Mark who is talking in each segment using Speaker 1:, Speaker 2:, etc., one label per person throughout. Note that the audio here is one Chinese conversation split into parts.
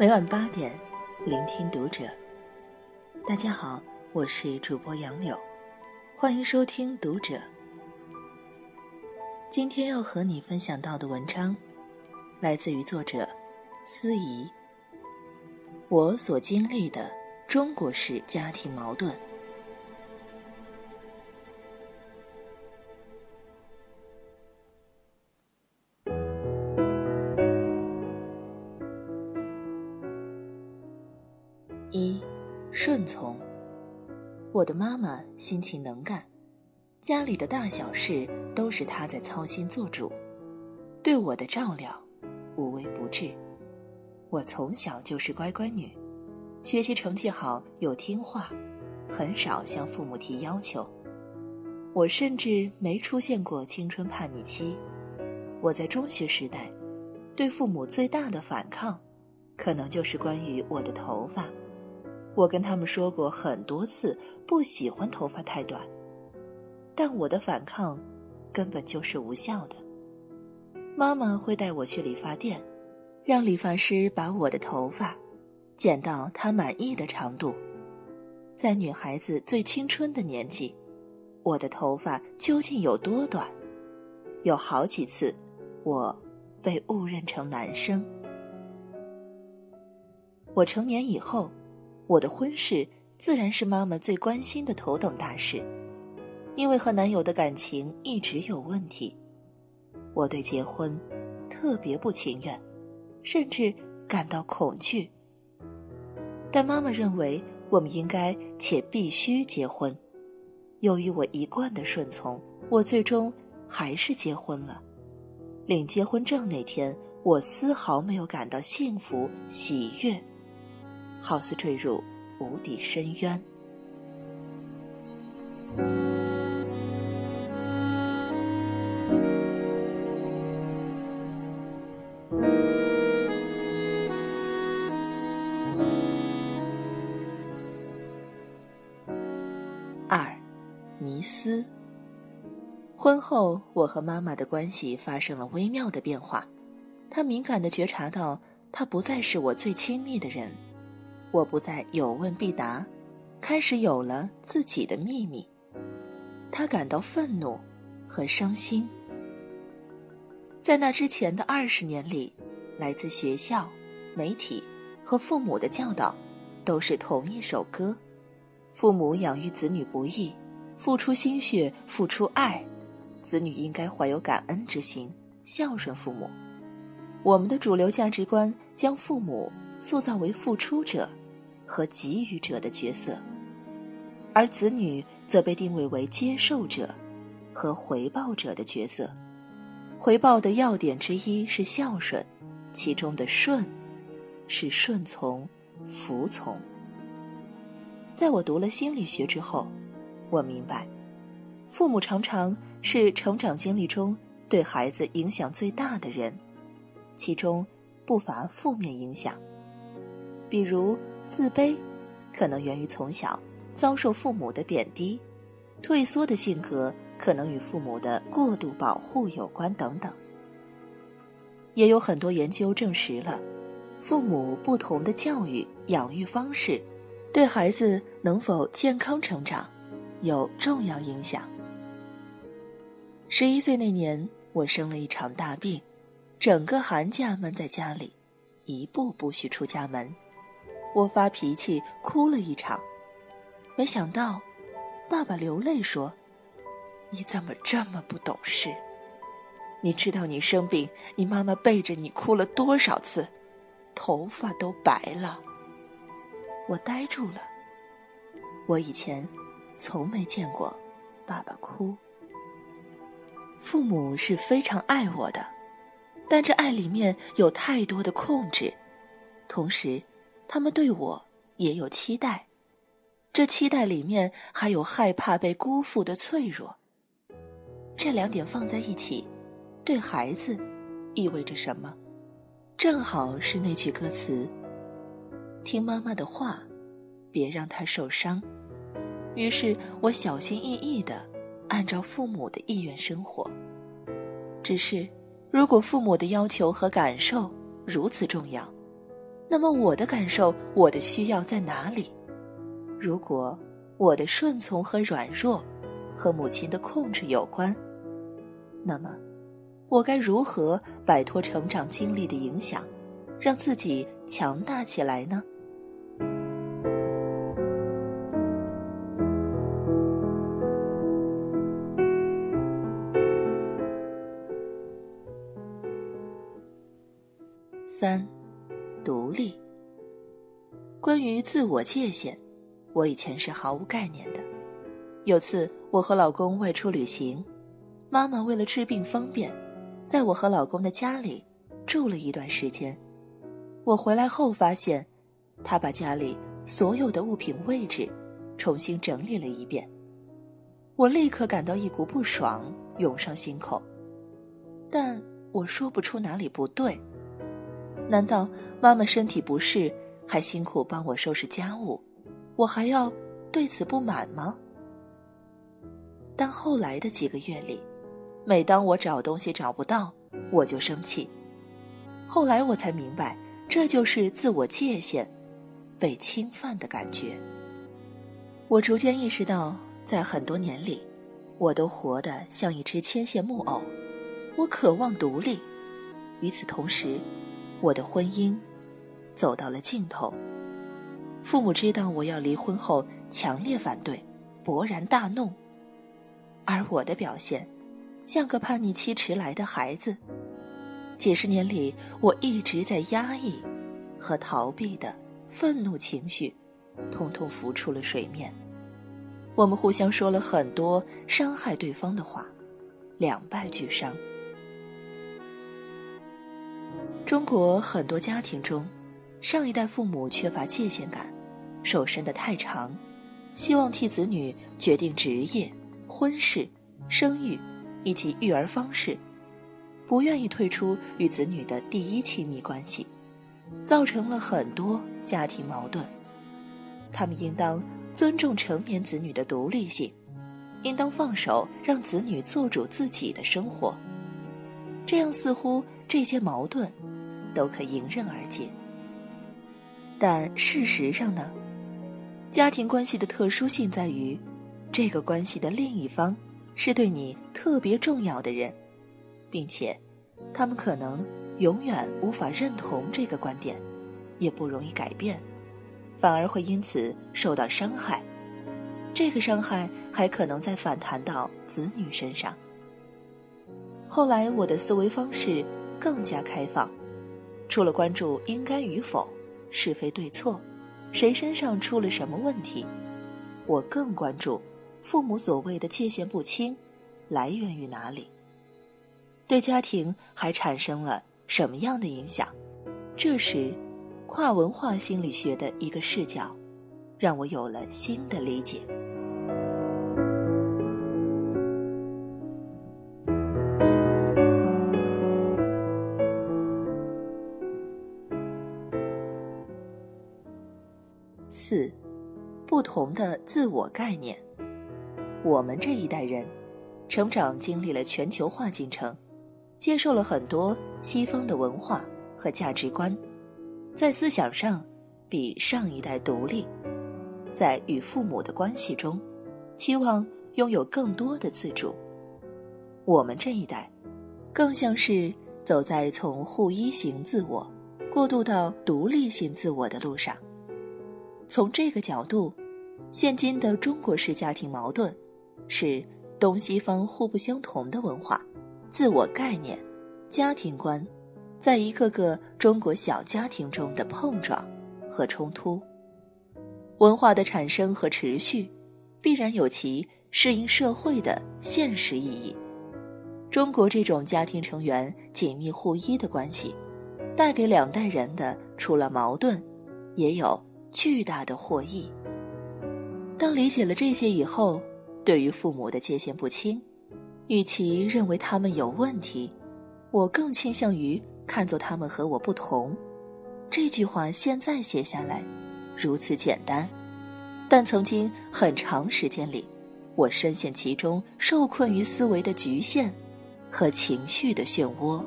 Speaker 1: 每晚八点，聆听读者。大家好，我是主播杨柳，欢迎收听读者。今天要和你分享到的文章，来自于作者司仪。我所经历的中国式家庭矛盾。我的妈妈心情能干，家里的大小事都是她在操心做主，对我的照料无微不至。我从小就是乖乖女，学习成绩好又听话，很少向父母提要求。我甚至没出现过青春叛逆期。我在中学时代，对父母最大的反抗，可能就是关于我的头发。我跟他们说过很多次，不喜欢头发太短，但我的反抗根本就是无效的。妈妈会带我去理发店，让理发师把我的头发剪到她满意的长度。在女孩子最青春的年纪，我的头发究竟有多短？有好几次，我被误认成男生。我成年以后。我的婚事自然是妈妈最关心的头等大事，因为和男友的感情一直有问题，我对结婚特别不情愿，甚至感到恐惧。但妈妈认为我们应该且必须结婚，由于我一贯的顺从，我最终还是结婚了。领结婚证那天，我丝毫没有感到幸福喜悦。好似坠入无底深渊。二，迷思。婚后，我和妈妈的关系发生了微妙的变化，她敏感的觉察到，她不再是我最亲密的人。我不再有问必答，开始有了自己的秘密。他感到愤怒和伤心。在那之前的二十年里，来自学校、媒体和父母的教导，都是同一首歌：父母养育子女不易，付出心血，付出爱，子女应该怀有感恩之心，孝顺父母。我们的主流价值观将父母塑造为付出者。和给予者的角色，而子女则被定位为接受者和回报者的角色。回报的要点之一是孝顺，其中的顺是顺从、服从。在我读了心理学之后，我明白，父母常常是成长经历中对孩子影响最大的人，其中不乏负面影响，比如。自卑，可能源于从小遭受父母的贬低；退缩的性格可能与父母的过度保护有关等等。也有很多研究证实了，父母不同的教育养育方式，对孩子能否健康成长有重要影响。十一岁那年，我生了一场大病，整个寒假闷在家里，一步不许出家门。我发脾气，哭了一场，没想到，爸爸流泪说：“你怎么这么不懂事？你知道你生病，你妈妈背着你哭了多少次，头发都白了。”我呆住了，我以前从没见过爸爸哭。父母是非常爱我的，但这爱里面有太多的控制，同时。他们对我也有期待，这期待里面还有害怕被辜负的脆弱。这两点放在一起，对孩子意味着什么？正好是那句歌词：“听妈妈的话，别让她受伤。”于是我小心翼翼的按照父母的意愿生活。只是，如果父母的要求和感受如此重要，那么我的感受、我的需要在哪里？如果我的顺从和软弱和母亲的控制有关，那么我该如何摆脱成长经历的影响，让自己强大起来呢？自我界限，我以前是毫无概念的。有次我和老公外出旅行，妈妈为了治病方便，在我和老公的家里住了一段时间。我回来后发现，她把家里所有的物品位置重新整理了一遍。我立刻感到一股不爽涌上心口，但我说不出哪里不对。难道妈妈身体不适，还辛苦帮我收拾家务，我还要对此不满吗？但后来的几个月里，每当我找东西找不到，我就生气。后来我才明白，这就是自我界限被侵犯的感觉。我逐渐意识到，在很多年里，我都活得像一只牵线木偶。我渴望独立，与此同时。我的婚姻走到了尽头，父母知道我要离婚后，强烈反对，勃然大怒。而我的表现，像个叛逆期迟来的孩子。几十年里，我一直在压抑和逃避的愤怒情绪，通通浮出了水面。我们互相说了很多伤害对方的话，两败俱伤。中国很多家庭中，上一代父母缺乏界限感，手伸得太长，希望替子女决定职业、婚事、生育以及育儿方式，不愿意退出与子女的第一亲密关系，造成了很多家庭矛盾。他们应当尊重成年子女的独立性，应当放手让子女做主自己的生活，这样似乎这些矛盾。都可迎刃而解，但事实上呢？家庭关系的特殊性在于，这个关系的另一方是对你特别重要的人，并且，他们可能永远无法认同这个观点，也不容易改变，反而会因此受到伤害。这个伤害还可能再反弹到子女身上。后来，我的思维方式更加开放。除了关注应该与否、是非对错、谁身上出了什么问题，我更关注父母所谓的界限不清来源于哪里，对家庭还产生了什么样的影响。这时，跨文化心理学的一个视角，让我有了新的理解。同的自我概念。我们这一代人，成长经历了全球化进程，接受了很多西方的文化和价值观，在思想上比上一代独立，在与父母的关系中，期望拥有更多的自主。我们这一代，更像是走在从互依型自我过渡到独立性自我的路上。从这个角度，现今的中国式家庭矛盾，是东西方互不相同的文化、自我概念、家庭观，在一个个中国小家庭中的碰撞和冲突。文化的产生和持续，必然有其适应社会的现实意义。中国这种家庭成员紧密互依的关系，带给两代人的除了矛盾，也有。巨大的获益。当理解了这些以后，对于父母的界限不清，与其认为他们有问题，我更倾向于看作他们和我不同。这句话现在写下来，如此简单，但曾经很长时间里，我深陷其中，受困于思维的局限和情绪的漩涡。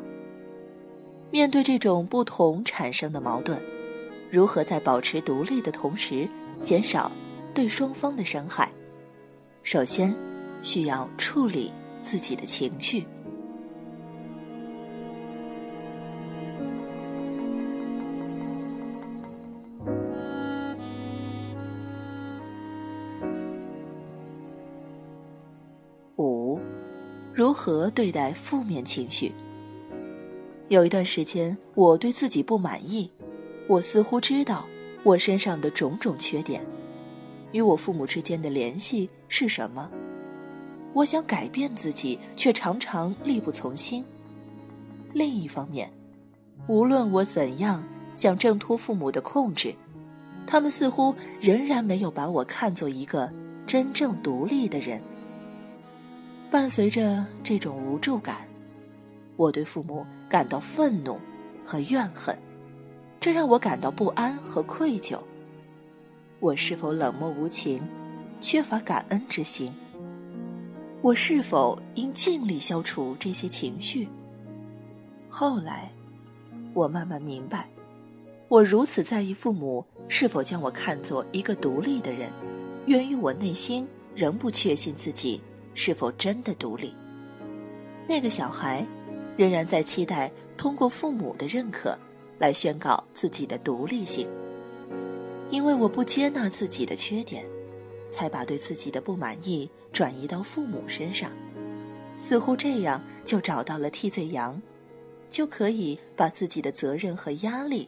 Speaker 1: 面对这种不同产生的矛盾。如何在保持独立的同时，减少对双方的伤害。首先，需要处理自己的情绪。五，如何对待负面情绪？有一段时间，我对自己不满意，我似乎知道我身上的种种缺点。与我父母之间的联系是什么？我想改变自己，却常常力不从心。另一方面，无论我怎样想挣脱父母的控制，他们似乎仍然没有把我看作一个真正独立的人。伴随着这种无助感，我对父母感到愤怒和怨恨，这让我感到不安和愧疚。我是否冷漠无情，缺乏感恩之心？我是否应尽力消除这些情绪？后来，我慢慢明白，我如此在意父母是否将我看作一个独立的人，源于我内心仍不确信自己是否真的独立。那个小孩，仍然在期待通过父母的认可，来宣告自己的独立性。因为我不接纳自己的缺点，才把对自己的不满意转移到父母身上，似乎这样就找到了替罪羊，就可以把自己的责任和压力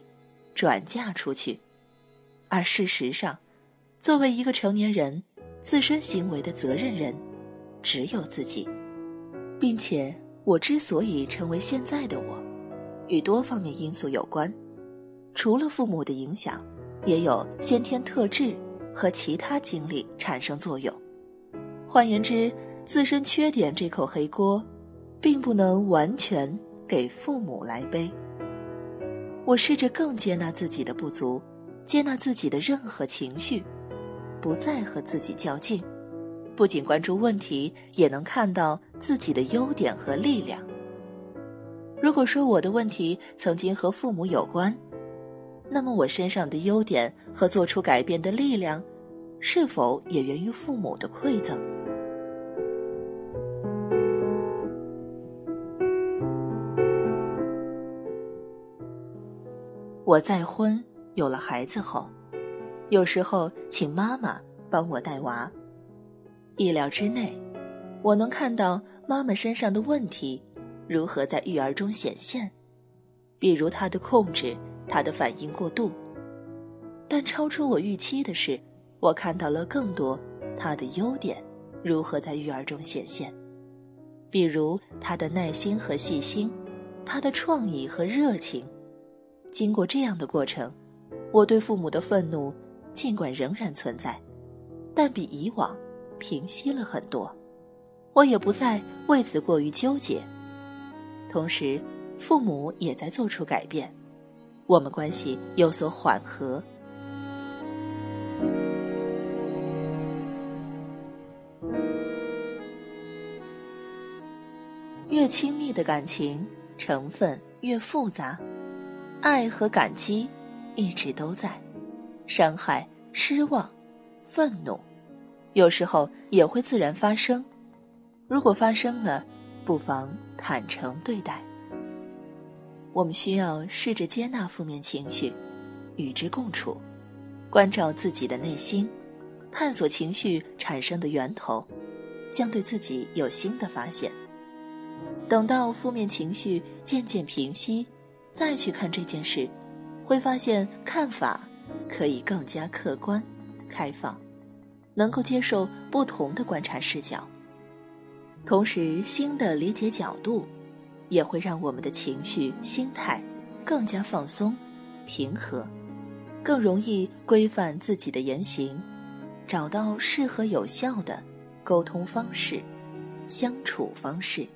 Speaker 1: 转嫁出去。而事实上，作为一个成年人，自身行为的责任人只有自己，并且我之所以成为现在的我，与多方面因素有关，除了父母的影响。也有先天特质和其他经历产生作用。换言之，自身缺点这口黑锅，并不能完全给父母来背。我试着更接纳自己的不足，接纳自己的任何情绪，不再和自己较劲。不仅关注问题，也能看到自己的优点和力量。如果说我的问题曾经和父母有关，那么，我身上的优点和做出改变的力量，是否也源于父母的馈赠？我再婚有了孩子后，有时候请妈妈帮我带娃，意料之内，我能看到妈妈身上的问题如何在育儿中显现，比如她的控制。他的反应过度，但超出我预期的是，我看到了更多他的优点如何在育儿中显现，比如他的耐心和细心，他的创意和热情。经过这样的过程，我对父母的愤怒尽管仍然存在，但比以往平息了很多。我也不再为此过于纠结，同时，父母也在做出改变。我们关系有所缓和。越亲密的感情成分越复杂，爱和感激一直都在，伤害、失望、愤怒，有时候也会自然发生。如果发生了，不妨坦诚对待。我们需要试着接纳负面情绪，与之共处，关照自己的内心，探索情绪产生的源头，将对自己有新的发现。等到负面情绪渐渐平息，再去看这件事，会发现看法可以更加客观、开放，能够接受不同的观察视角，同时新的理解角度。也会让我们的情绪、心态更加放松、平和，更容易规范自己的言行，找到适合有效的沟通方式、相处方式。